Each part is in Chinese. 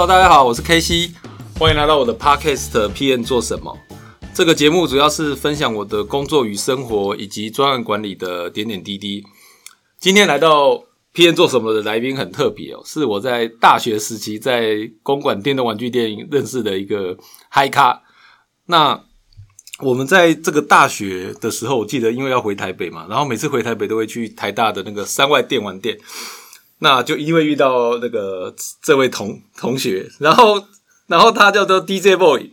哈大家好，我是 K C，欢迎来到我的 Podcast PN 做什么？这个节目主要是分享我的工作与生活，以及专案管理的点点滴滴。今天来到 PN 做什么的来宾很特别哦，是我在大学时期在公馆电动玩具店认识的一个嗨咖。那我们在这个大学的时候，我记得因为要回台北嘛，然后每次回台北都会去台大的那个山外电玩店。那就因为遇到那个这位同同学，然后然后他叫做 DJ Boy，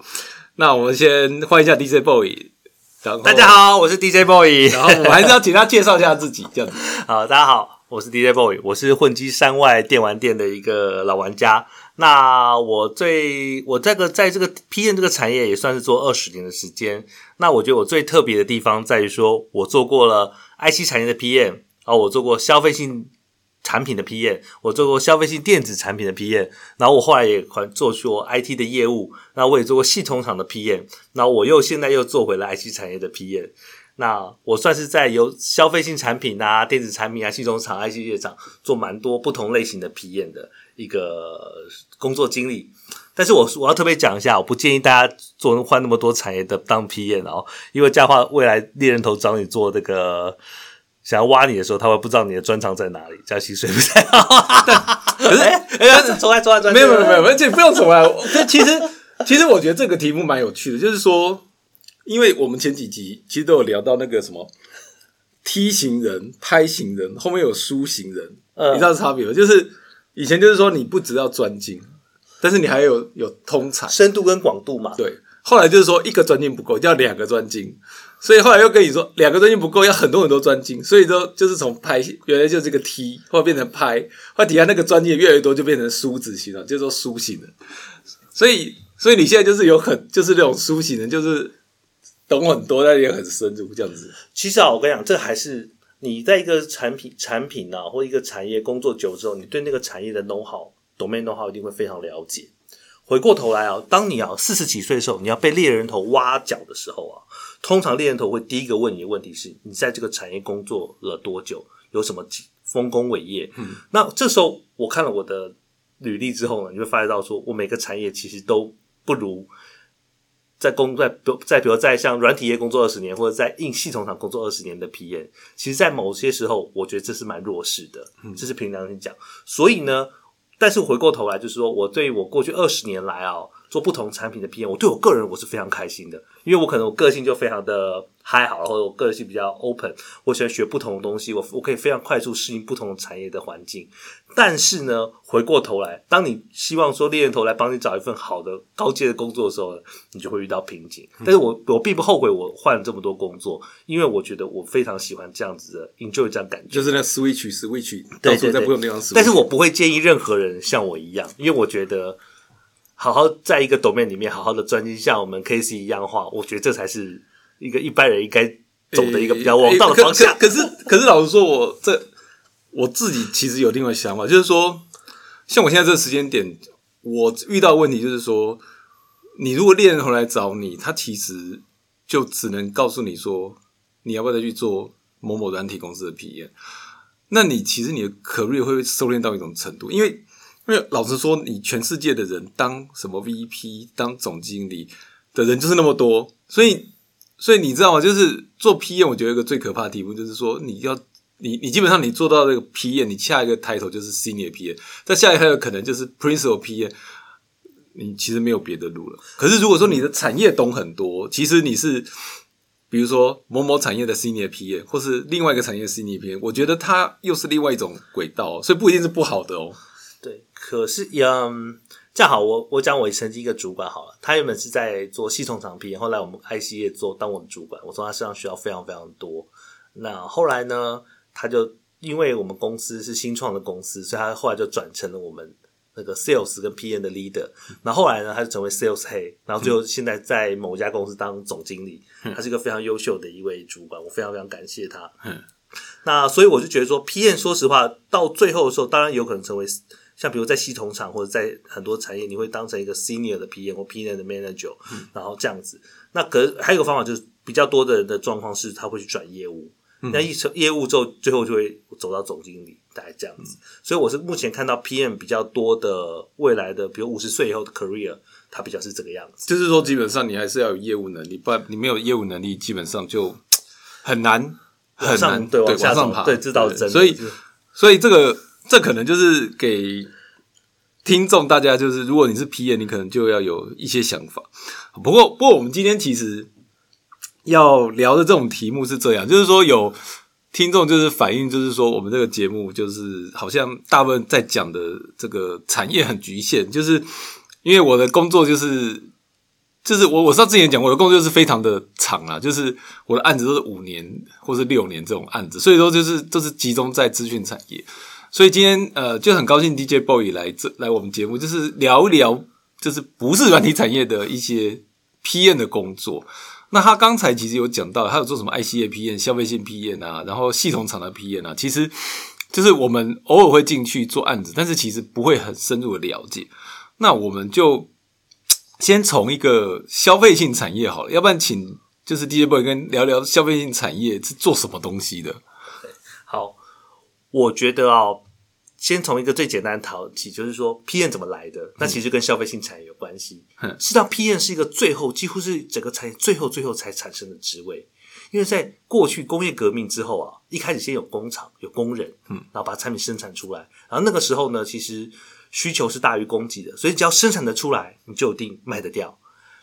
那我们先欢迎一下 DJ Boy。大家好，我是 DJ Boy。然后我还是要请他介绍一下自己，这样子。好，大家好，我是 DJ Boy，我是混迹山外电玩店的一个老玩家。那我最我这个在这个 PM 这个产业也算是做二十年的时间。那我觉得我最特别的地方在于说，我做过了 IC 产业的 PM，啊，我做过消费性。产品的 PM，我做过消费性电子产品的 PM，然后我后来也做过 IT 的业务，那我也做过系统厂的 PM，那我又现在又做回了 IT 产业的 PM，那我算是在有消费性产品啊、电子产品啊、系统厂、IC 业厂做蛮多不同类型的 PM 的一个工作经历。但是我我要特别讲一下，我不建议大家做换那么多产业的当 PM 哦，因为这样的话，未来猎人头找你做这个。想要挖你的时候，他会不知道你的专长在哪里，加薪水不太好。可是，哎，重来，重来，重来，没有，没有，没有，而且不用重来。其实，其实我觉得这个题目蛮有趣的，就是说，因为我们前几集其实都有聊到那个什么梯形人、拍型人，后面有书型人，你知道差别吗？就是以前就是说你不只要专精，但是你还有有通才、深度跟广度嘛。对，后来就是说一个专精不够，要两个专精。所以后来又跟你说，两个专精不够，要很多很多专精。所以说，就是从拍原来就这个 T，后来变成拍，后来底下那个专精越来越多，就变成梳子型了，就说梳型的。所以，所以你现在就是有很就是那种梳型的，就是懂很多，但也很深入这样子。其实啊，我跟你讲，这还是你在一个产品产品啊，或一个产业工作久之后，你对那个产业的 know how、domain know how 一定会非常了解。回过头来啊，当你啊四十几岁的时候，你要被猎人头挖角的时候啊，通常猎人头会第一个问你的问题是：你在这个产业工作了多久？有什么丰功伟业？嗯，那这时候我看了我的履历之后呢，你会发现到说我每个产业其实都不如在工在比在比如在像软体业工作二十年，或者在硬系统厂工作二十年的 PM，其实，在某些时候，我觉得这是蛮弱势的，这是凭良心讲。所以呢。但是回过头来，就是说我对我过去二十年来啊，做不同产品的 PM，我对我个人我是非常开心的，因为我可能我个性就非常的。嗨，好，或者我个性比较 open，我喜欢学不同的东西，我我可以非常快速适应不同的产业的环境。但是呢，回过头来，当你希望说猎人头来帮你找一份好的高阶的工作的时候，你就会遇到瓶颈。但是我我并不后悔我换了这么多工作，因为我觉得我非常喜欢这样子的 enjoy 这样感觉，就是那 switch switch，到处在不同地方。但是我不会建议任何人像我一样，因为我觉得好好在一个 domain 里面好好的专心，像我们 K C 一样的话，我觉得这才是。一个一般人应该走的一个比较王道的方向。可是，可是，老实说，我这我自己其实有另外想法，就是说，像我现在这个时间点，我遇到问题就是说，你如果猎人回来找你，他其实就只能告诉你说，你要不要再去做某某软体公司的 P 验那你其实你的 career 会收敛到一种程度，因为因为老实说，你全世界的人当什么 VP、当总经理的人就是那么多，所以。所以你知道吗？就是做 P M，我觉得一个最可怕的题目就是说，你要你你基本上你做到这个 P M，你下一个抬头就是 Senior P M，再下一个可能就是 Principal P M，你其实没有别的路了。可是如果说你的产业懂很多，其实你是比如说某某产业的 Senior P M，或是另外一个产业 Senior P M，我觉得它又是另外一种轨道，所以不一定是不好的哦。对，可是嗯。这样好，我我讲我曾经一个主管好了，他原本是在做系统厂 P，后来我们 IC 业做当我们主管，我从他身上学到非常非常多。那后来呢，他就因为我们公司是新创的公司，所以他后来就转成了我们那个 Sales 跟 PM 的 Leader。那后来呢，他就成为 Sales head，，然后最后现在在某家公司当总经理。他是一个非常优秀的一位主管，我非常非常感谢他。那所以我就觉得说，PM 说实话到最后的时候，当然有可能成为。像比如在系统厂或者在很多产业，你会当成一个 senior 的 PM 或 PM 的 manager，然后这样子。那可还有一个方法就是比较多的人的状况是他会去转业务，那一成业务之后，最后就会走到总经理，大概这样子。所以我是目前看到 PM 比较多的未来的，比如五十岁以后的 career，它比较是这个样子。就是说，基本上你还是要有业务能力，不然你没有业务能力，基本上就很难很难对往上爬。对这道真的所以所以这个这可能就是给听众大家，就是如果你是 P N，你可能就要有一些想法。不过，不过我们今天其实要聊的这种题目是这样，就是说有听众就是反映，就是说我们这个节目就是好像大部分在讲的这个产业很局限，就是因为我的工作就是。就是我，我上之前讲，我的工作就是非常的长啊，就是我的案子都是五年或是六年这种案子，所以说就是都是集中在资讯产业。所以今天呃就很高兴 DJ Boy 来这来我们节目，就是聊一聊，就是不是软体产业的一些 PM 的工作。那他刚才其实有讲到，他有做什么 ICA PM、消费性 PM 啊，然后系统厂的 PM 啊，其实就是我们偶尔会进去做案子，但是其实不会很深入的了解。那我们就先从一个消费性产业好了，要不然请就是 DJ Boy 跟聊聊消费性产业是做什么东西的。好，我觉得哦，先从一个最简单的讨起，就是说 P N 怎么来的？那其实跟消费性产业有关系。嗯事实上，P N 是一个最后几乎是整个产业最后最后才产生的职位。因为在过去工业革命之后啊，一开始先有工厂有工人，嗯，然后把产品生产出来，然后那个时候呢，其实需求是大于供给的，所以只要生产的出来，你就一定卖得掉。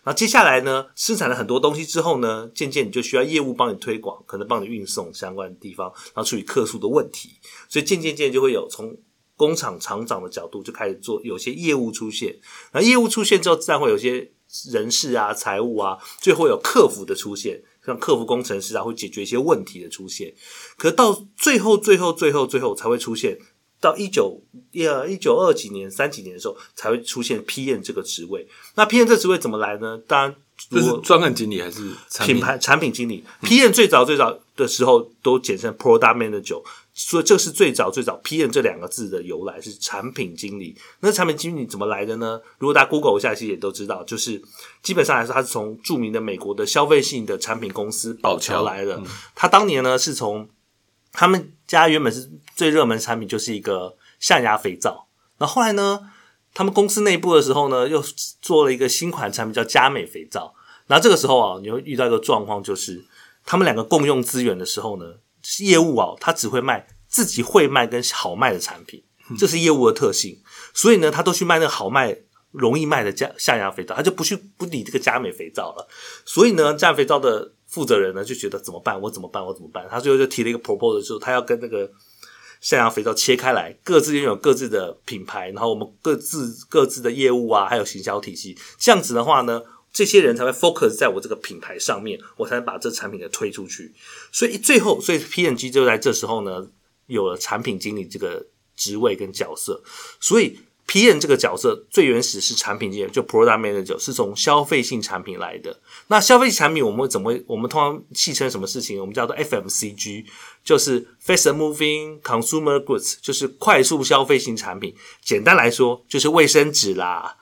然后接下来呢，生产了很多东西之后呢，渐渐你就需要业务帮你推广，可能帮你运送相关的地方，然后处理客诉的问题，所以渐渐渐就会有从工厂厂长的角度就开始做有些业务出现，然后业务出现之后，自然会有些人事啊、财务啊，最后有客服的出现，像客服工程师啊，会解决一些问题的出现。可到最后、最后、最后、最后才会出现，到一九呃一九二几年、三几年的时候，才会出现 PM 这个职位。那 PM 这职位怎么来呢？当然，这是专案经理还是产品牌产品经理，PM 最早最早的时候都简称 Product Manager，所以这是最早最早 PM 这两个字的由来是产品经理。那产品经理怎么来的呢？如果大家 Google 一下，其实也都知道，就是基本上来说，他是从著名的美国的消费性的产品公司宝乔来的。他当年呢是从他们家原本是最热门产品就是一个象牙肥皂，然后后来呢，他们公司内部的时候呢，又做了一个新款产品叫佳美肥皂。然后这个时候啊，你会遇到一个状况，就是他们两个共用资源的时候呢，业务啊，他只会卖自己会卖跟好卖的产品，这是业务的特性。所以呢，他都去卖那个好卖、容易卖的加象牙肥皂，他就不去不理这个佳美肥皂了。所以呢，佳美肥皂的负责人呢就觉得怎么办？我怎么办？我怎么办？他最后就提了一个 proposal，就是他要跟那个象牙肥皂切开来，各自拥有各自的品牌，然后我们各自各自的业务啊，还有行销体系。这样子的话呢，这些人才会 focus 在我这个品牌上面，我才能把这产品给推出去。所以最后，所以 P N G 就在这时候呢，有了产品经理这个职位跟角色。所以 PM 这个角色最原始是产品经理，就 Product Manager 是从消费性产品来的。那消费性产品我们怎么？我们通常戏称什么事情？我们叫做 FMCG，就是 Fast Moving Consumer Goods，就是快速消费性产品。简单来说，就是卫生纸啦，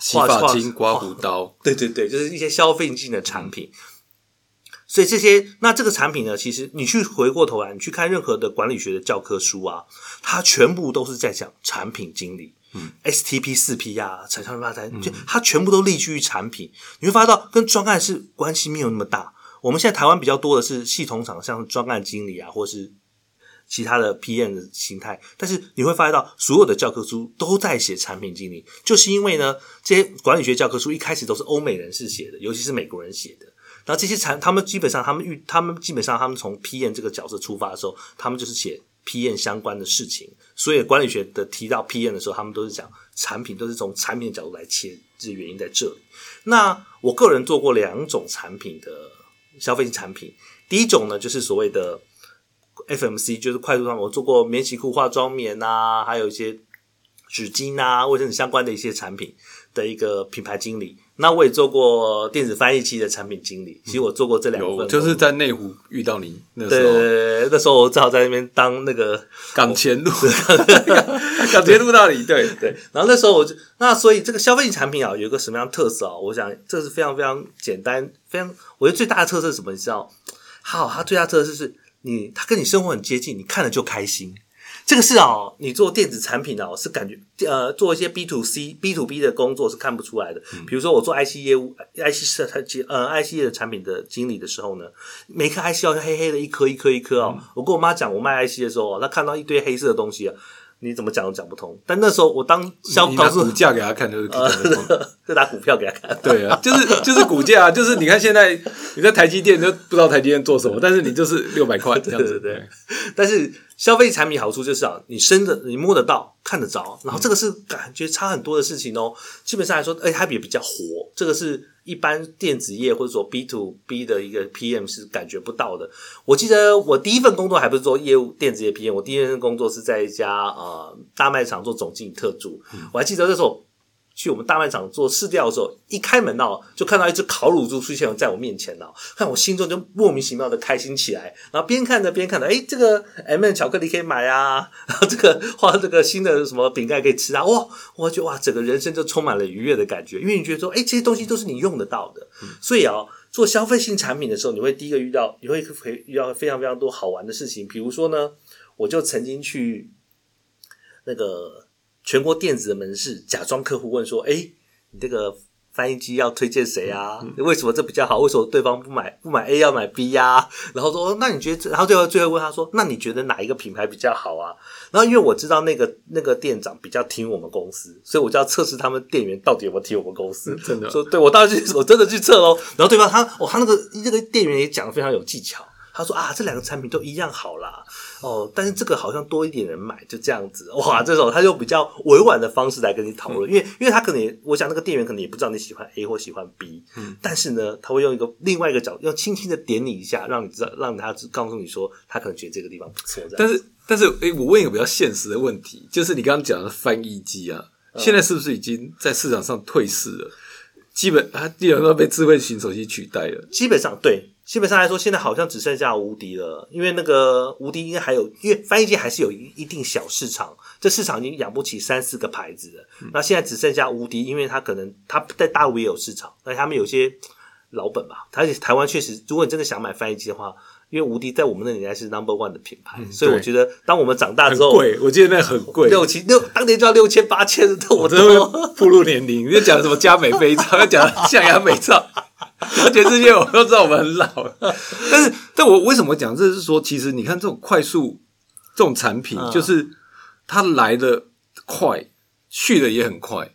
洗发精、刮胡刀，对对对，就是一些消费性的产品。所以这些，那这个产品呢，其实你去回过头来，你去看任何的管理学的教科书啊，它全部都是在讲产品经理。嗯，STP 四 P 啊，产销发展，就它全部都立居于产品。你会发现到跟专案是关系没有那么大。我们现在台湾比较多的是系统厂，像专案经理啊，或是其他的 PM 的形态。但是你会发现到所有的教科书都在写产品经理，就是因为呢，这些管理学教科书一开始都是欧美人士写的，尤其是美国人写的。然后这些产，他们基本上他们遇，他们基本上他们从 PM 这个角色出发的时候，他们就是写 PM 相关的事情。所以管理学的提到 PM 的时候，他们都是讲产品，都是从产品的角度来切，这原因在这里。那我个人做过两种产品的消费性产品，第一种呢就是所谓的 FMC，就是快速上我做过免洗裤、化妆棉啊，还有一些纸巾啊、卫生纸相关的一些产品的一个品牌经理。那我也做过电子翻译器的产品经理，其实我做过这两份就是在内湖遇到你那对时候，那时候我正好在那边当那个 港前路，港前路那里，对对，然后那时候我就那所以这个消费性产品啊，有一个什么样的特色啊？我想这是非常非常简单，非常我觉得最大的特色是什么？你知道？好，它最大的特色是你它跟你生活很接近，你看了就开心。这个是哦，你做电子产品哦，是感觉呃做一些 B to C、B to B 的工作是看不出来的。比如说我做 IC 业务、IC 设计呃 IC 业的产品的经理的时候呢，每颗 IC 好像黑黑的一颗一颗一颗哦。我跟我妈讲我卖 IC 的时候，她看到一堆黑色的东西啊。你怎么讲都讲不通，但那时候我当销你拿股价给他看就是讲得通。就拿股票给他看。对啊，就是就是股价，就是你看现在你在台积电都不知道台积电做什么，但是你就是六百块这样子。对，但是消费产品好处就是啊，你伸的你摸得到、看得着，然后这个是感觉差很多的事情哦。基本上来说，哎，它也比较活，这个是。一般电子业或者说 B to B 的一个 PM 是感觉不到的。我记得我第一份工作还不是做业务电子业 PM，我第一份工作是在一家呃大卖场做总经理特助。我还记得那时候。去我们大卖场做试调的时候，一开门哦，就看到一只烤乳猪出现在我面前哦，看我心中就莫名其妙的开心起来。然后边看着边看着，哎，这个 M 巧克力可以买啊，然后这个画这个新的什么饼干可以吃啊，哇，我觉得哇，整个人生就充满了愉悦的感觉，因为你觉得说，哎，这些东西都是你用得到的。所以啊，做消费性产品的时候，你会第一个遇到，你会会遇到非常非常多好玩的事情。比如说呢，我就曾经去那个。全国电子的门市假装客户问说：“哎，你这个翻译机要推荐谁啊？为什么这比较好？为什么对方不买不买 A 要买 B 呀？”然后说：“那你觉得？”然后最后最后问他说：“那你觉得哪一个品牌比较好啊？”然后因为我知道那个那个店长比较听我们公司，所以我就要测试他们店员到底有没有听我们公司。真的说，对我当时去，我真的去测喽。然后对方他哦，他那个那个店员也讲的非常有技巧。他说啊，这两个产品都一样好啦，哦，但是这个好像多一点人买，就这样子哇。这种他就比较委婉的方式来跟你讨论，因为因为他可能我想那个店员可能也不知道你喜欢 A 或喜欢 B，嗯，但是呢，他会用一个另外一个角度，要轻轻的点你一下，让你知道，让他告诉你说，他可能觉得这个地方不错。但是但是，哎，我问一个比较现实的问题，就是你刚刚讲的翻译机啊，现在是不是已经在市场上退市了？基本它基本上被智慧型手机取代了。基本上对。基本上来说，现在好像只剩下无敌了，因为那个无敌应该还有，因为翻译机还是有一一定小市场，这市场已经养不起三四个牌子了。那现在只剩下无敌，因为它可能它在大陆也有市场，但他们有些老本吧。而且台湾确实，如果你真的想买翻译机的话，因为无敌在我们那年代是 number one 的品牌，所以我觉得当我们长大之后，贵，我记得那很贵，六七六，当年就要六千八千，我真的步入年龄。你讲什么佳美肥皂，要讲象牙美皂。全世界我都知道我们很老，但是，但我为什么讲？这是说，其实你看这种快速这种产品，就是它来的快，去的也很快。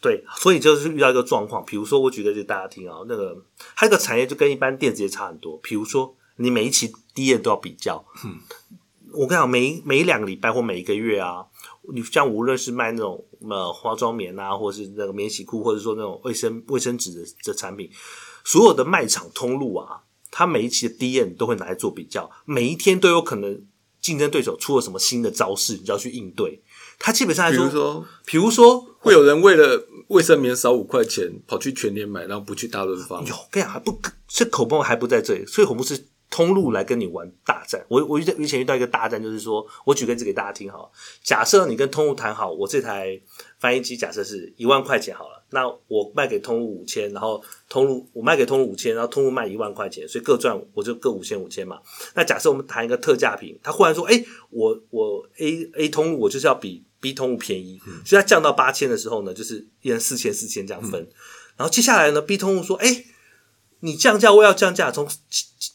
对，所以就是遇到一个状况。比如说，我举个例大家听啊，那个它这个产业就跟一般电子业差很多。比如说，你每一期第一都要比较。嗯，我跟你讲，每每两个礼拜或每一个月啊。你像无论是卖那种呃化妆棉啊，或者是那个免洗裤，或者说那种卫生卫生纸的的产品，所有的卖场通路啊，它每一期的 D N 都会拿来做比较，每一天都有可能竞争对手出了什么新的招式，你就要去应对。它基本上来说，比如说会有人为了卫生棉少五块钱，跑去全年买，然后不去大润发。有，跟你讲还不这口风还不在这里，所以恐怖是。通路来跟你玩大战，我我遇以前遇到一个大战，就是说我举个例子给大家听哈。假设你跟通路谈好，我这台翻译机假设是一万块钱好了，那我卖给通路五千，然后通路我卖给通路五千，然后通路卖一万块钱，所以各赚我就各五千五千嘛。那假设我们谈一个特价品，他忽然说，哎，我我 A A 通路我就是要比 B 通路便宜，所以它降到八千的时候呢，就是一人四千四千这样分。然后接下来呢，B 通路说，哎。你降价，我要降价，从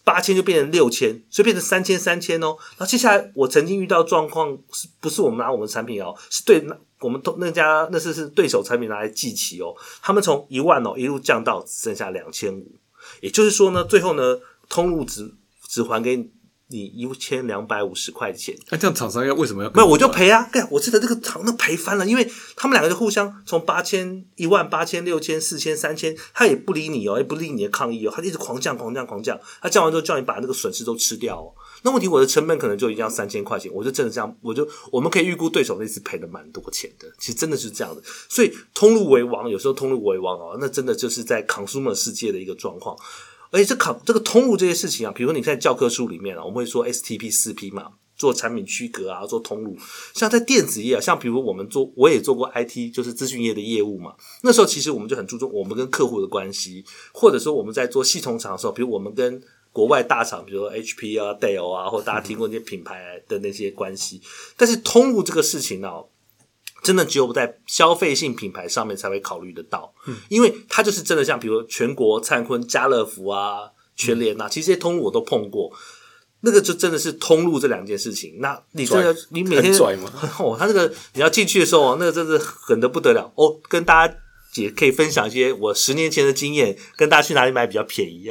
八千就变成六千，所以变成三千三千哦。然后接下来我曾经遇到状况，是不是我们拿我们产品哦？是对那我们都那家那是是对手产品拿来计起哦。他们从一万哦一路降到只剩下两千五，也就是说呢，最后呢通路只只还给。你一千两百五十块钱，那这样厂商要为什么要？没有我就赔啊！我记得这个厂那赔翻了，因为他们两个就互相从八千、一万、八千、六千、四千、三千，他也不理你哦，也不理你的抗议哦，他一直狂降、狂降、狂降。他降完之后叫你把那个损失都吃掉哦。那问题我的成本可能就已经要三千块钱，我就真的这样，我就我们可以预估对手那次赔了蛮多钱的。其实真的是这样的，所以通路为王，有时候通路为王哦，那真的就是在 consumer 世界的一个状况。而且这考这个通路这些事情啊，比如说你在教科书里面啊，我们会说 STP 四 P 嘛，做产品区隔啊，做通路。像在电子业啊，像比如我们做，我也做过 IT，就是资讯业的业务嘛。那时候其实我们就很注重我们跟客户的关系，或者说我们在做系统厂的时候，比如我们跟国外大厂，比如说 HP 啊、Dell 啊，或大家听过那些品牌的那些关系。但是通路这个事情呢、真的只有在消费性品牌上面才会考虑得到，因为它就是真的像比如全国、灿坤、家乐福啊、全联啊，其实这些通路我都碰过。那个就真的是通路这两件事情。那你真的拽你每天拽吗 哦，他那个你要进去的时候，那个真的狠的不得了哦。跟大家也可以分享一些我十年前的经验，跟大家去哪里买比较便宜。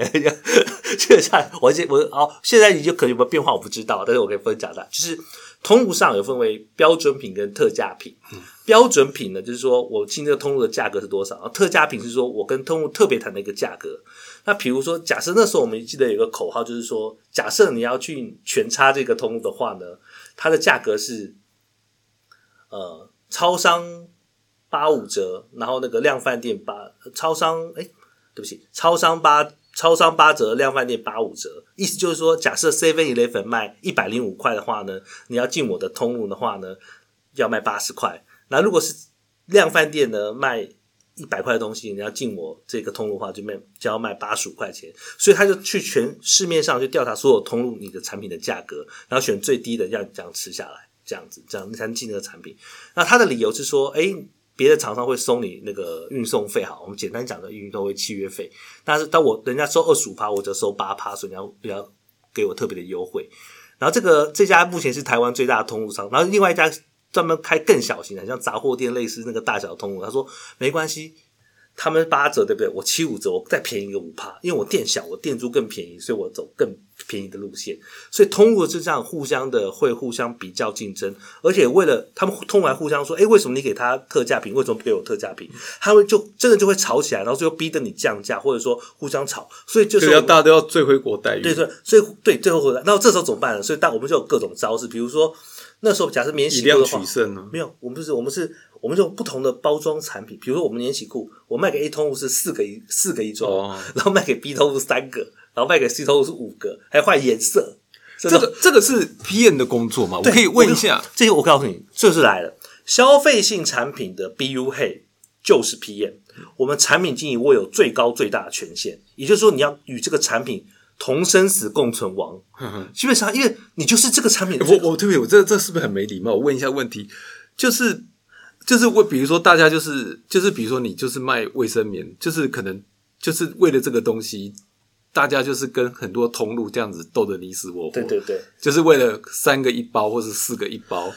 基本上，我现我哦，现在你就可能有没有变化我不知道，但是我可以分享的，就是通路上有分为标准品跟特价品。标准品呢，就是说我进这个通路的价格是多少；然后特价品是说我跟通路特别谈的一个价格。那比如说，假设那时候我们记得有个口号，就是说，假设你要去全差这个通路的话呢，它的价格是呃超商八五折，然后那个量贩店八超商哎，对不起，超商八超商八折，量贩店八五折，意思就是说，假设 Seven Eleven 卖一百零五块的话呢，你要进我的通路的话呢，要卖八十块。那如果是量贩店呢卖一百块的东西，你要进我这个通路的话，就卖就要卖八十五块钱。所以他就去全市面上去调查所有通路你的产品的价格，然后选最低的，这样这样吃下来，这样子这样你才能进那个产品。那他的理由是说，哎，别的厂商会收你那个运送费，哈，我们简单讲的运送费契约费。但是当我人家收二十五趴，我就收八趴，所以你要要给我特别的优惠？然后这个这家目前是台湾最大的通路商，然后另外一家专门开更小型的，像杂货店类似那个大小通路。他说没关系，他们八折对不对？我七五折，我再便宜一个五趴，因为我店小，我店租更便宜，所以我走更便宜的路线。所以通过是这样互相的会互相比较竞争，而且为了他们通来互相说，哎，为什么你给他特价品，为什么不给我特价品？他们就真的就会吵起来，然后最后逼得你降价，或者说互相吵。所以就就是是要大家都要最回国待遇。对对，所以对最后回来，然后这时候怎么办呢？所以但我们就有各种招式，比如说那时候假设免洗裤的话取，胜呢。没有，我们不是，我们是，我们用不同的包装产品，比如说我们免洗裤，我卖给 A 通路是四个一四个一装，哦然后卖给 B 通路三个，然后卖给 C 通路是五个，还换颜色。这这个这个是 PM 的工作吗？我可以问一下，这些我告诉你，这就是来了。消费性产品的 BU 嘿就是 PM，我们产品经理握有最高最大的权限，也就是说，你要与这个产品同生死共存亡。基本上，因为你就是这个产品我我对不起，我这这是不是很没礼貌？我问一下问题，就是就是我比如说大家就是就是比如说你就是卖卫生棉，就是可能就是为了这个东西，大家就是跟很多通路这样子斗得你死我活，对对对，就是为了三个一包或是四个一包，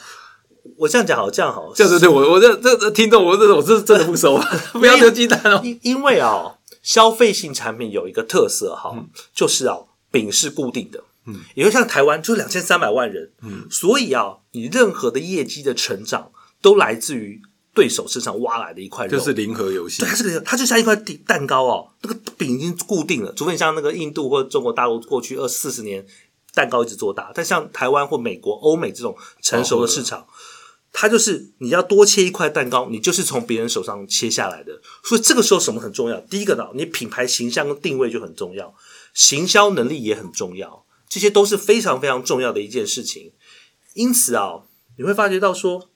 我这样讲好，这样好，这样对对，我我这这这听众，我这我这真的不熟，不要丢鸡蛋哦。因因为啊、消费性产品有一个特色哈、就是啊，饼是固定的，嗯，也就像台湾就两千三百万人，嗯，所以啊，你任何的业绩的成长都来自于对手身上挖来的一块肉，就是零和游戏。对，，它是个，它就像一块底蛋糕哦，那个饼已经固定了，除非你像那个印度或者中国大陆过去二四十年蛋糕一直做大，但像台湾或美国、欧美这种成熟的市场，它就是你要多切一块蛋糕，你就是从别人手上切下来的。所以这个时候什么很重要？第一个呢，你品牌形象跟定位就很重要，行销能力也很重要，这些都是非常非常重要的一件事情。因此啊，你会发觉到说，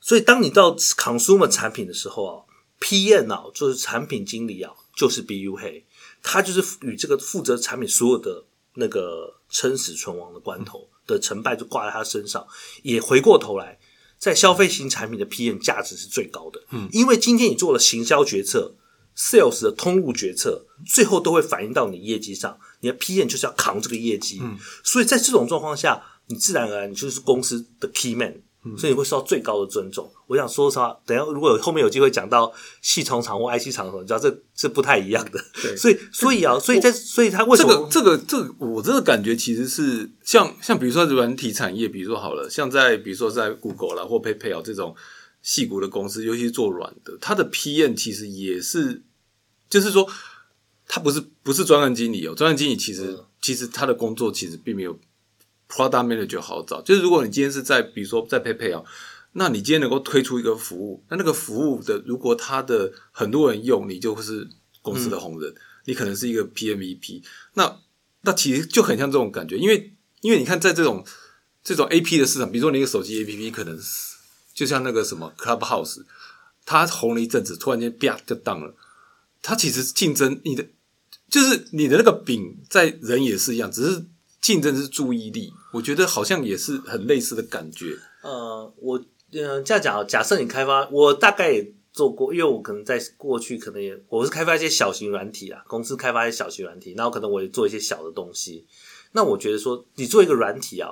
所以当你到 consumer 产品的时候啊，PM 啊，就是产品经理啊，就是 BU 黑，他就是与这个负责产品所有的那个生死存亡的关头的成败就挂在他身上。也回过头来，在消费型产品的 PM 价值是最高的，嗯，因为今天你做了行销决策。sales 的通路决策，最后都会反映到你业绩上。你的 PM 就是要扛这个业绩，所以在这种状况下，你自然而然你就是公司的 key man，、所以你会受到最高的尊重。我想说实话，等一下如果有后面有机会讲到系统厂或 IC 厂的时候，你知道这这不太一样的。所以所以啊，所以在所以他为什么这个这个这个，我这个感觉其实是像像比如说软体产业，比如说好了，像在比如说在 Google 啦或 PayPal 这种细股的公司，尤其是做软的，它的 PM 其实也是，就是说他不是不是专案经理哦，专案经理其实、嗯其实他的工作其实并没有 Product Manager 好找。就是如果你今天是在比如说在 PayPal，那你今天能够推出一个服务，那那个服务的如果它的很多人用，你就是公司的红人，你可能是一个 PMVP。那那其实就很像这种感觉，因为因为你看在这种这种 AP 的市场，比如说你一个手机 APP，可能是就像那个什么 Clubhouse，它红了一阵子，突然间啪就当了。它其实竞争你的就是你的那个饼在人也是一样，只是竞争是注意力，我觉得好像也是很类似的感觉。呃，我嗯、这样讲，假设你开发，我大概也做过，因为我可能在过去可能也我是开发一些小型软体啊，公司开发一些小型软体，然后可能我也做一些小的东西。那我觉得说，你做一个软体啊，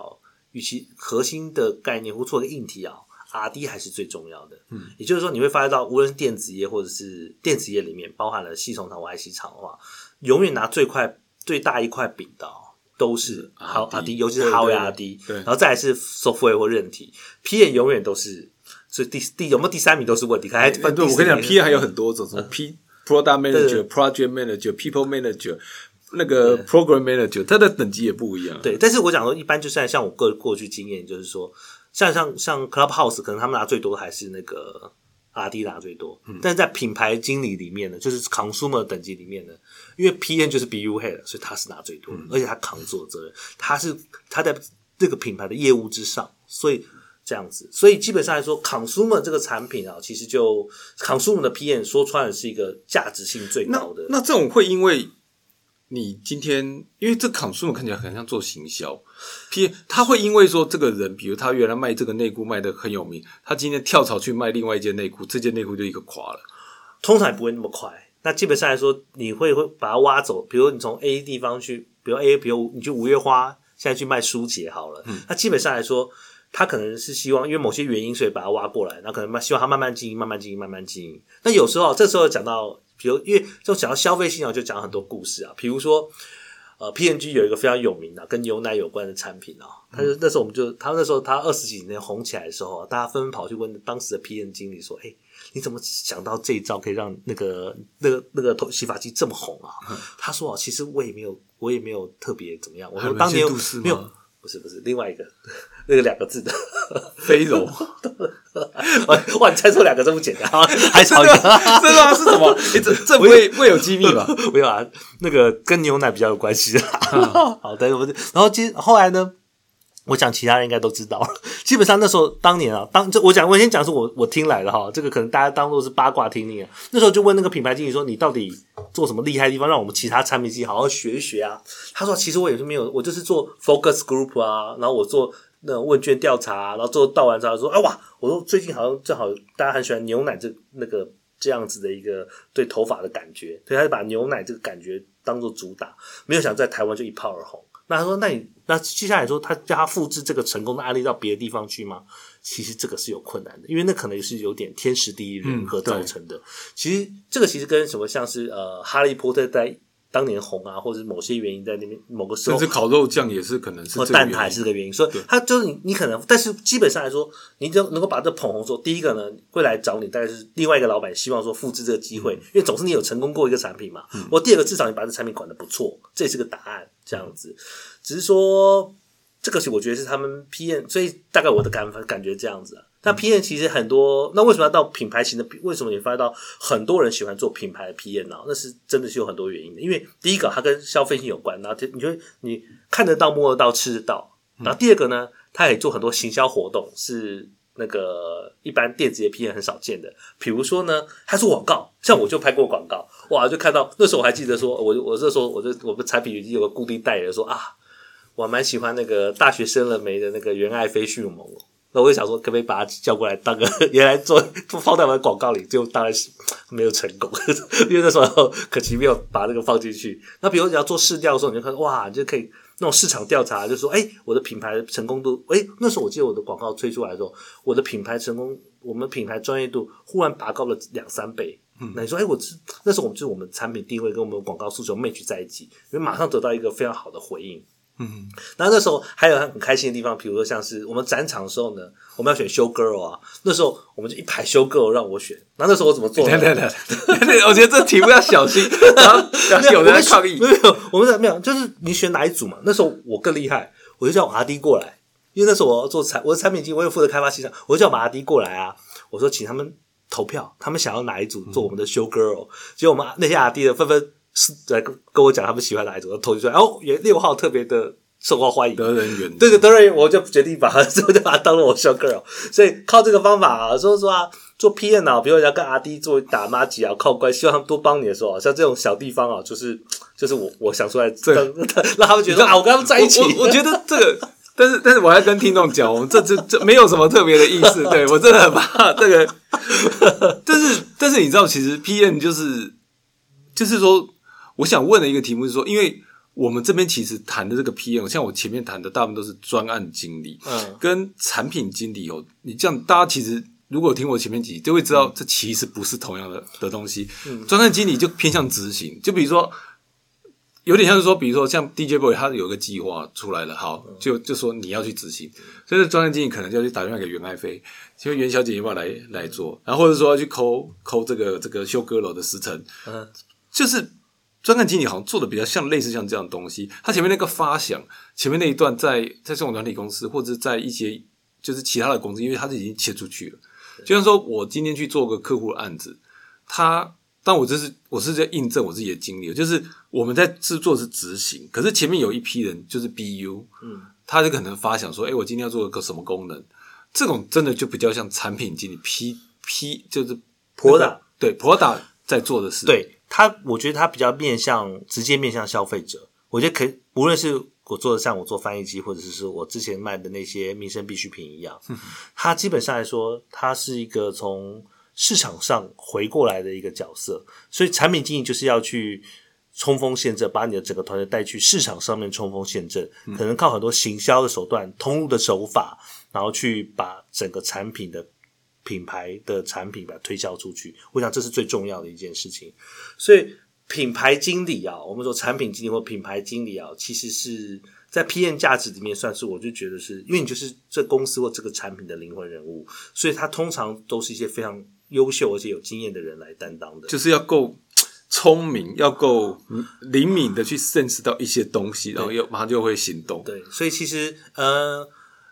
与其核心的概念或做一个硬体啊，R&D 还是最重要的。嗯，也就是说，你会发现到，无论是电子业或者是电子业里面，包含了系统厂或 IC 厂的话，永远拿最快最大一块饼的哦、都是好 R&D R&D，尤其是对 Hardware 对 R&D，然后再来是 Software 或韧体，PM 永远都是。所以第第有没有第三名都是问题，看还分对，我跟你讲，P 还有很多种，什么 P Product Manager、Project Manager、People Manager，那个 Program Manager，它的等级也不一样。对，但是我讲说，一般就算像我个过去经验，就是说，像像像 Clubhouse，可能他们拿最多还是那个 RD 拿最多，但是在品牌经理里面呢，就是 consumer 等级里面呢，因为 PM 就是 BU head，所以他是拿最多的，而且他扛所有责任，他是他在这个品牌的业务之上，所以。这样子，所以基本上来说，consumer 这个产品啊，其实就 consumer 的 PM 说穿了是一个价值性最高的。那这种会因为你今天，因为这 consumer 看起来很像做行销，P 他会因为说这个人，比如他原来卖这个内裤卖的很有名，他今天跳槽去卖另外一件内裤，这件内裤就一个垮了。通常也不会那么快。那基本上来说，你会会把它挖走，比如你从 A 地方去，比如 A，比如你去五月花，现在去卖书节好了。那基本上来说，他可能是希望因为某些原因，所以把它挖过来，那可能希望他慢慢经营，慢慢经营，慢慢经营。那有时候这时候讲到，比如因为就讲到消费性啊，就讲很多故事啊，比如说。呃，P N G 有一个非常有名的跟牛奶有关的产品啊，他就那时候我们就他那时候他二十几年红起来的时候，大家纷纷跑去问当时的 P&G 经理说：“哎、你怎么想到这一招可以让那个那个那个头洗发剂这么红啊？”他说：“哦，其实我也没有，我也没有特别怎么样。我说当年没有，不是不是另外一个那个两个字的，飞柔，哇，你猜错两个这么简单，还少一个。”真的？是什么？诶这这不会不会有机密吧？没有啊，那个跟牛奶比较有关系的。好的，我然后接后来呢，我讲其他人应该都知道了。基本上那时候当年啊，当这我讲我先讲是我我听来的哈，这个可能大家当做是八卦听听啊。那时候就问那个品牌经理说：“你到底做什么厉害的地方，让我们其他产品经理好好学一学啊？”他说：“其实我也是没有，我就是做 focus group 啊，然后我做。”那种问卷调查、然后最后到完之后说：“哎哇，我说最近好像正好大家很喜欢牛奶这那个这样子的一个对头发的感觉，所以他就把牛奶这个感觉当做主打，没有想在台湾就一炮而红。那他说，那你那接下来说，他叫他复制这个成功的案例到别的地方去吗？其实这个是有困难的，因为那可能是有点天时地利人和造成的。其实这个其实跟什么像是呃哈利波特在当年红啊，或者是某些原因在那边某个时候甚至烤肉酱也是可能是或蛋挞是个原因，所以它就是你你可能，但是基本上来说，你就能够把这捧红。说第一个呢，会来找你，大概是另外一个老板希望说复制这个机会，因为总是你有成功过一个产品嘛。我第二个至少你把这产品管得不错，这也是个答案，这样子。只是说这个是我觉得是他们 PM，所以大概我的感感觉这样子啊。那 PM 其实很多，那为什么要到品牌型的？为什么你发现到很多人喜欢做品牌的 PM 呢？那是真的是有很多原因的。因为第一个，它跟消费性有关，然后你就你看得到、摸得到、吃得到。然后第二个呢，它也做很多行销活动，是那个一般电子业 PM 很少见的。比如说呢，它做广告，像我就拍过广告，哇，就看到那时候我还记得说，我我那时候我就我们产品已经有个固定代言人说啊，我蛮喜欢那个大学生了没的那个原爱飞迅猛龙。那我就想说，可不可以把他叫过来当个 原来做放在我的广告里？就当然是没有成功，因为那时候可奇没有把那个放进去。那比如你要做试调的时候，你就看哇，你就可以那种市场调查，就说哎，我的品牌成功度，哎，那时候我记得我的广告推出来的时候，我的品牌成功，我们品牌专业度忽然拔高了两三倍。那你说，哎，我是那时候我们就是我们产品定位跟我们广告诉求 match 在一起，因为马上得到一个非常好的回应。嗯，然后那时候还有很开心的地方，比如说像是我们展场的时候呢，我们要选 show girl 啊，那时候我们就一排 show girl 让我选。然后那时候我怎么做 我觉得这题目要小心，然后有人在抗议没。有，我们在没有，就是你选哪一组嘛？那时候我更厉害，我就叫我阿弟过来，因为那时候我要做产，我的产品经理，我有负责开发市场，我就叫我阿弟过来啊。我说请他们投票，他们想要哪一组做我们的 show girl。结果我们那些阿弟的纷纷是来跟跟我讲他们喜欢哪一组，投出来。哦，原六号特别的受到欢迎。得人缘，对对，得人缘我就决定把他，我就把他当了我小 girl。所以靠这个方法啊，说说啊，做 P N 啊，比如要跟阿 D 做打妈吉啊，靠关系，希望他们多帮你的时候啊，像这种小地方啊，就是 就是我我想出来，让让他们觉得啊，我跟他们在一起。我我觉得这个，但是但是我还跟听众讲，我们这这这没有什么特别的意思，对我真的很怕这个。但是但是你知道，其实 P N 就是就是说，我想问的一个题目是说，因为。我们这边其实谈的这个 PM，像我前面谈的，大部分都是专案经理，嗯，跟产品经理哦。你这样，大家其实如果听我前面几集，就会知道这其实不是同样的的东西。专案经理就偏向执行，就比如说，有点像是说，比如说像 DJ boy，他有个计划出来了，好，就就说你要去执行，所以专案经理可能就要去打电话给袁爱飞，请问袁小姐要不要来来做，然后或者说要去抠抠这个这个修阁楼的时辰，嗯，就是。专案经理好像做的比较像类似像这样东西，他前面那个发想，前面那一段在在这种软体公司或者在一些就是其他的公司，因为他是已经切出去了。就像说我今天去做个客户的案子，他但我这是我是在印证我自己的经历，就是我们在制作是执行，可是前面有一批人就是 BU，嗯，他就可能发想说，哎，我今天要做个什么功能，这种真的就比较像产品经理 P P 就是 Proda 对 Proda 在做的事，对。他我觉得他比较面向直接面向消费者，我觉得可以，无论是我做的像我做翻译机，或者是说我之前卖的那些民生必需品一样，它基本上来说，它是一个从市场上回过来的一个角色，所以产品经理就是要去冲锋陷阵，把你的整个团队带去市场上面冲锋陷阵，可能靠很多行销的手段、通路的手法，然后去把整个产品的。品牌的产品把它推销出去，我想这是最重要的一件事情。所以品牌经理啊，我们说产品经理或品牌经理啊，其实是在 PM 价值里面算是，我就觉得是因为你就是这公司或这个产品的灵魂人物，所以他通常都是一些非常优秀而且有经验的人来担当的，就是要够聪明，要够灵敏的去 sense 到一些东西，然后又马上就会行动。对，所以其实呃，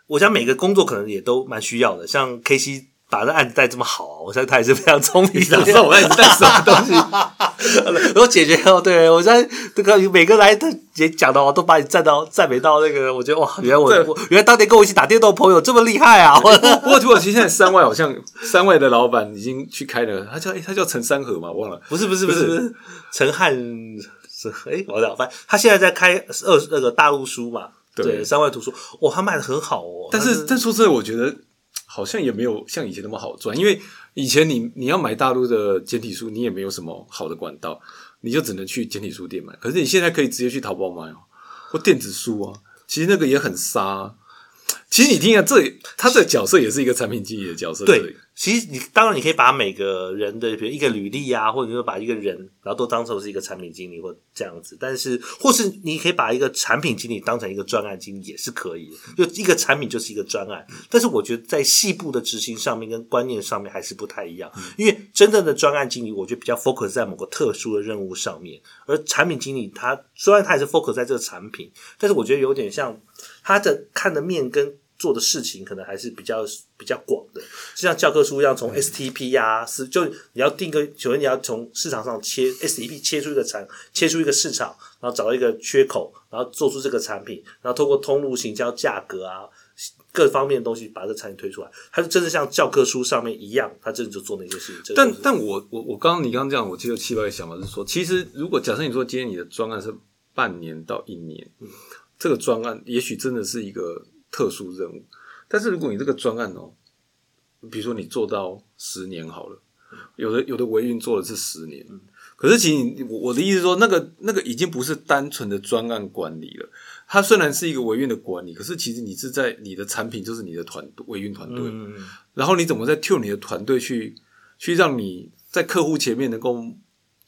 我想每个工作可能也都蛮需要的，像 K C。把这案子带这么好，我相信他也是非常聪明的。知道我案子带什么东西？我解决哦，对我在这个每个来的也讲的，我都把你赞到赞美到那个，我觉得哇，原来我我原来当年跟我一起打电动的朋友这么厉害啊！不过土耳其现在三外好像三外的老板已经去开了，他叫他叫陈三河嘛，忘了，不是不是不是陈汉是哎，我了，反正他现在在开二那个大陆书嘛，对三外图书，哇，他卖的很好哦。但是但说真的，我觉得。好像也没有像以前那么好赚，因为以前你你要买大陆的简体书，你也没有什么好的管道，你就只能去简体书店买。可是你现在可以直接去淘宝买哦，或电子书啊，其实那个也很杀。其实你听啊，这他这角色也是一个产品经理的角色，对。其实你当然你可以把每个人的比如一个履历啊，或者说把一个人，然后都当成是一个产品经理或这样子。但是，或是你可以把一个产品经理当成一个专案经理也是可以。就一个产品就是一个专案，但是我觉得在细部的执行上面跟观念上面还是不太一样。因为真正的专案经理，我觉得比较 focus 在某个特殊的任务上面，而产品经理他虽然他也是 focus 在这个产品，但是我觉得有点像他的看的面跟。做的事情可能还是比较比较广的，就像教科书一样，从 STP 呀，是就你要定个，首先你要从市场上切 STP，切出一个产，切出一个市场，然后找到一个缺口，然后做出这个产品，然后通过通路行销、价格啊各方面的东西把这产品推出来，它是真的像教科书上面一样，它真的就做那些事情。但但我我我刚刚你刚刚这样，我其实七八个想法是说，其实如果假设你说今天你的专案是半年到一年，这个专案也许真的是一个。特殊任务，但是如果你这个专案哦，比如说你做到十年好了，有的有的维运做的是十年，可是其实我我的意思说，那个那个已经不是单纯的专案管理了，它虽然是一个维运的管理，可是其实你是在你的产品就是你的团队维运团队，然后你怎么在 tune 你的团队去去让你在客户前面能够。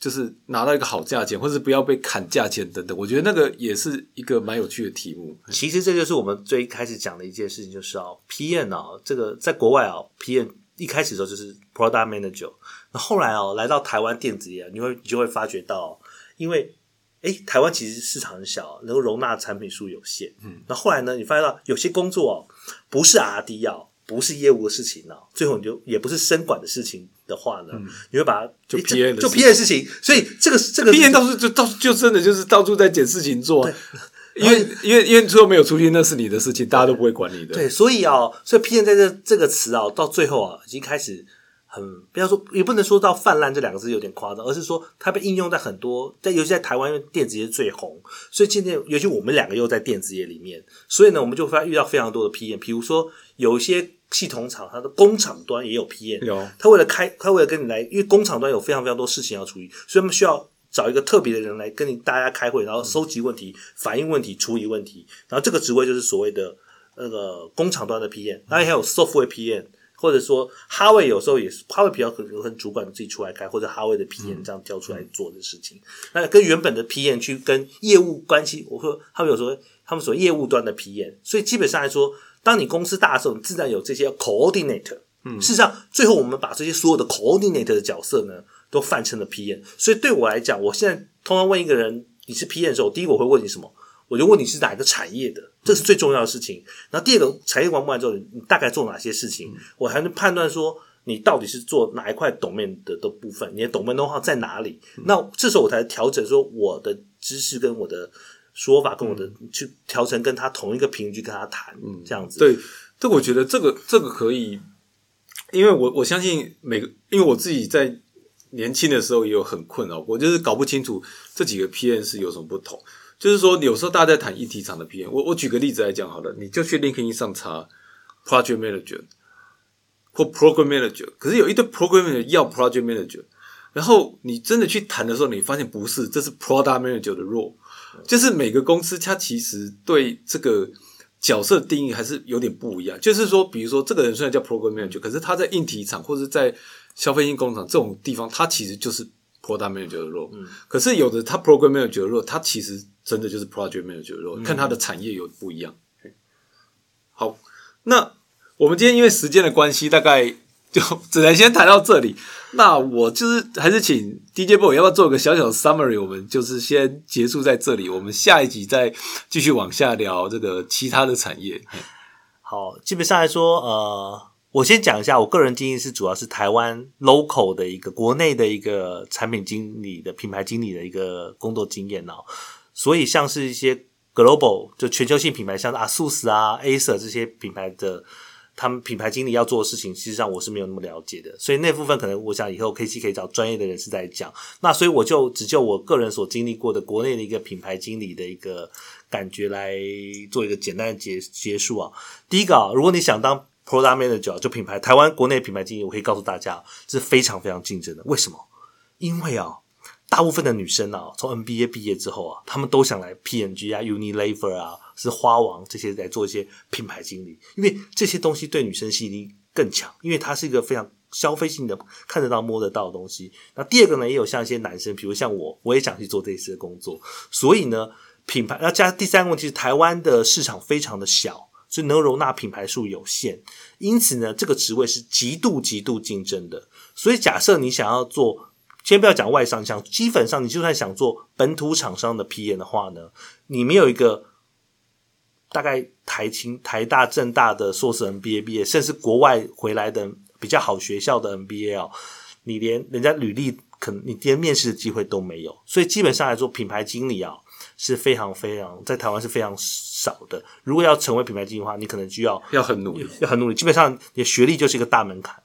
就是拿到一个好价钱，或者是不要被砍价钱等等，我觉得那个也是一个蛮有趣的题目。其实这就是我们最开始讲的一件事情，就是哦，PM 啊，这个在国外啊，PM 一开始的时候就是 Product Manager，那后来哦，来到台湾电子业，你会你就会发觉到，因为哎，台湾其实市场很小，能够容纳产品数有限，嗯，那后来呢，你发现到有些工作哦，不是 R&D 哦。不是业务的事情呢，最后你就也不是生管的事情的话呢，你会把它就 P P N 事情，所以这个这个 P N 到处就到就真的就是到处在捡事情做。因为因为因为最后没有出去，那是你的事情，大家都不会管你的。对，所以啊、所以 P A 在这这个词啊，到最后啊，已经开始很不要说，也不能说到泛滥这两个字有点夸张，而是说它被应用在很多，在尤其在台湾，因为电子业最红，所以今天尤其我们两个又在电子业里面，所以呢，我们就发遇到非常多的 PM，比如说有一些系统厂，它的工厂端也有 PM，有他为了开，他为了跟你来，因为工厂端有非常非常多事情要处理，所以他们需要找一个特别的人来跟你大家开会，然后收集问题、反映问题、处理问题。然后这个职位就是所谓的那个工厂端的 PM，当然还有 software PM，或者说哈维有时候也是哈维比较可能跟主管自己出来开，或者哈维的 PM 这样交出来做的事情。那跟原本的 PM 去跟业务关系，我说他们有时候他们所业务端的 PM，所以基本上来说，当你公司大的时候，你自然有这些 coordinator。嗯，事实上，最后我们把这些所有的 coordinator 的角色呢，都泛成了 PM。所以对我来讲，我现在通常问一个人你是 PM 的时候，第一个我会问你什么？我就问你是哪个产业的，这是最重要的事情。然后第二个产业完不完之后，你大概做哪些事情，我还能判断说你到底是做哪一块 domain 的的部分，你的 domain know how 在哪里？那这时候我才调整说我的知识跟我的说法跟我的、去调成跟他同一个频率去跟他谈，这样子。对，这我觉得这个这个可以，因为我我相信每个，因为我自己在年轻的时候也有很困扰过，就是搞不清楚这几个 P N 是有什么不同。就是说，有时候大家在谈议题场的 PM，我我举个例子来讲好了，你就去 LinkedIn 上查 Project Manager 或 Program Manager，可是有一堆 Program Manager 要 Project Manager，然后你真的去谈的时候，你发现不是，这是 Product Manager 的 role，就是每个公司它其实对这个角色定义还是有点不一样。就是说，比如说这个人虽然叫 Program Manager，可是他在硬体厂或者在消费性工厂这种地方，他其实就是 Product Manager 的 role。可是有的他 Program Manager 的 role，他其实真的就是 Project Manager 的 role，、看它的产业有不一样。好，那我们今天因为时间的关系，大概就只能先谈到这里。那我就是还是请 DJ boy 要不要做个小小的 summary？我们就是先结束在这里，我们下一集再继续往下聊这个其他的产业。好，基本上来说，呃，我先讲一下，我个人经验是主要是台湾 local 的一个国内的一个产品经理的品牌经理的一个工作经验哦。所以像是一些 global 就全球性品牌，像是 ASUS 啊、Acer 这些品牌的。他们品牌经理要做的事情，实上我是没有那么了解的，所以那部分可能我想以后 K C 可以找专业的人士在讲。那所以我就只就我个人所经历过的国内的一个品牌经理的一个感觉来做一个简单的结结束啊。第一个啊，如果你想当 Product Manager 就品牌台湾国内品牌经理，我可以告诉大家，这是非常非常竞争的。为什么？因为啊，大部分的女生啊，从 MBA 毕业之后啊，她们都想来 PNG 啊、Unilever 啊。是花王这些来做一些品牌经理，因为这些东西对女生吸引力更强，因为它是一个非常消费性的、看得到、摸得到的东西。那第二个呢，也有像一些男生，比如像我，我也想去做这一次的工作，所以呢，品牌要加第三个问题是台湾的市场非常的小，所以能容纳品牌数有限，因此呢，这个职位是极度极度竞争的。所以假设你想要做，先不要讲外商，想基本上你就算想做本土厂商的 PM 的话呢，你没有一个。大概台清、台大、政大的硕士 MBA 毕业，甚至国外回来的比较好学校的 MBA 哦，你连人家履历可能你连面试的机会都没有，所以基本上来说，品牌经理啊是非常非常在台湾是非常少的。如果要成为品牌经理的话，你可能就要要很努力，要很努力。基本上你的学历就是一个大门槛。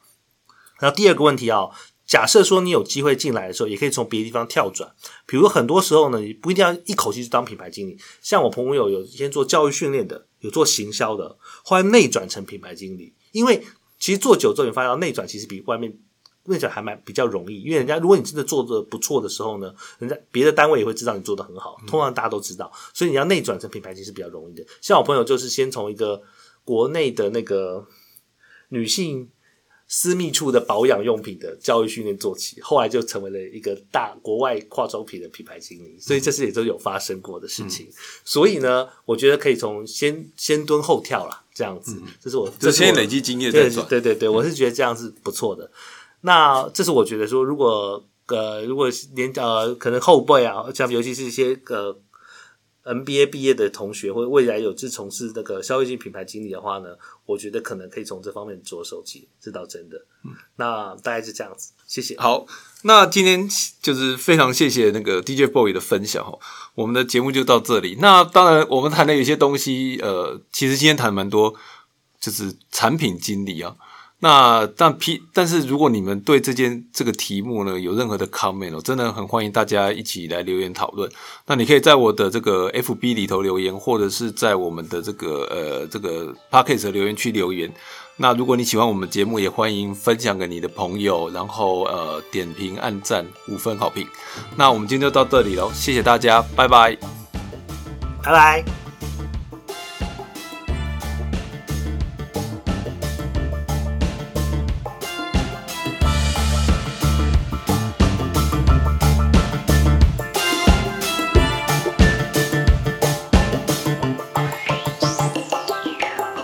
然后第二个问题啊。假设说你有机会进来的时候，也可以从别的地方跳转。比如很多时候呢，你不一定要一口气去当品牌经理。像我朋友有先做教育训练的，有做行销的，后来内转成品牌经理。因为其实做久之后，你发现内转其实比外面内转还蛮比较容易。因为人家如果你真的做的不错的时候呢，人家别的单位也会知道你做的很好，通常大家都知道，所以你要内转成品牌经理是比较容易的。像我朋友就是先从一个国内的那个女性。私密处的保养用品的教育训练做起，后来就成为了一个大国外化妆品的品牌经理，所以这些也都有发生过的事情。所以呢，我觉得可以从先先蹲后跳啦，这样子，这是我就先累积经验再转。对对对，我是觉得这样是不错的。那这是我觉得说，如果呃，如果连呃，可能后辈啊，像尤其是一些呃 NBA 毕业的同学，或者未来有志从事那个消费性品牌经理的话呢，我觉得可能可以从这方面着手起，这倒真的。嗯，那大概是这样子，谢谢。好，那今天就是非常谢谢那个 DJ Boy 的分享哦，我们的节目就到这里。那当然，我们谈的有些东西，呃，其实今天谈蛮多，就是产品经理啊。那但 P，但是如果你们对这件这个题目呢有任何的 comment 哦，真的很欢迎大家一起来留言讨论。那你可以在我的这个 FB 里头留言，或者是在我们的这个呃这个 p o c k e t 留言区留言。那如果你喜欢我们节目，也欢迎分享给你的朋友，然后呃点评、按赞、五分好评。那我们今天就到这里喽，谢谢大家，拜拜，拜拜。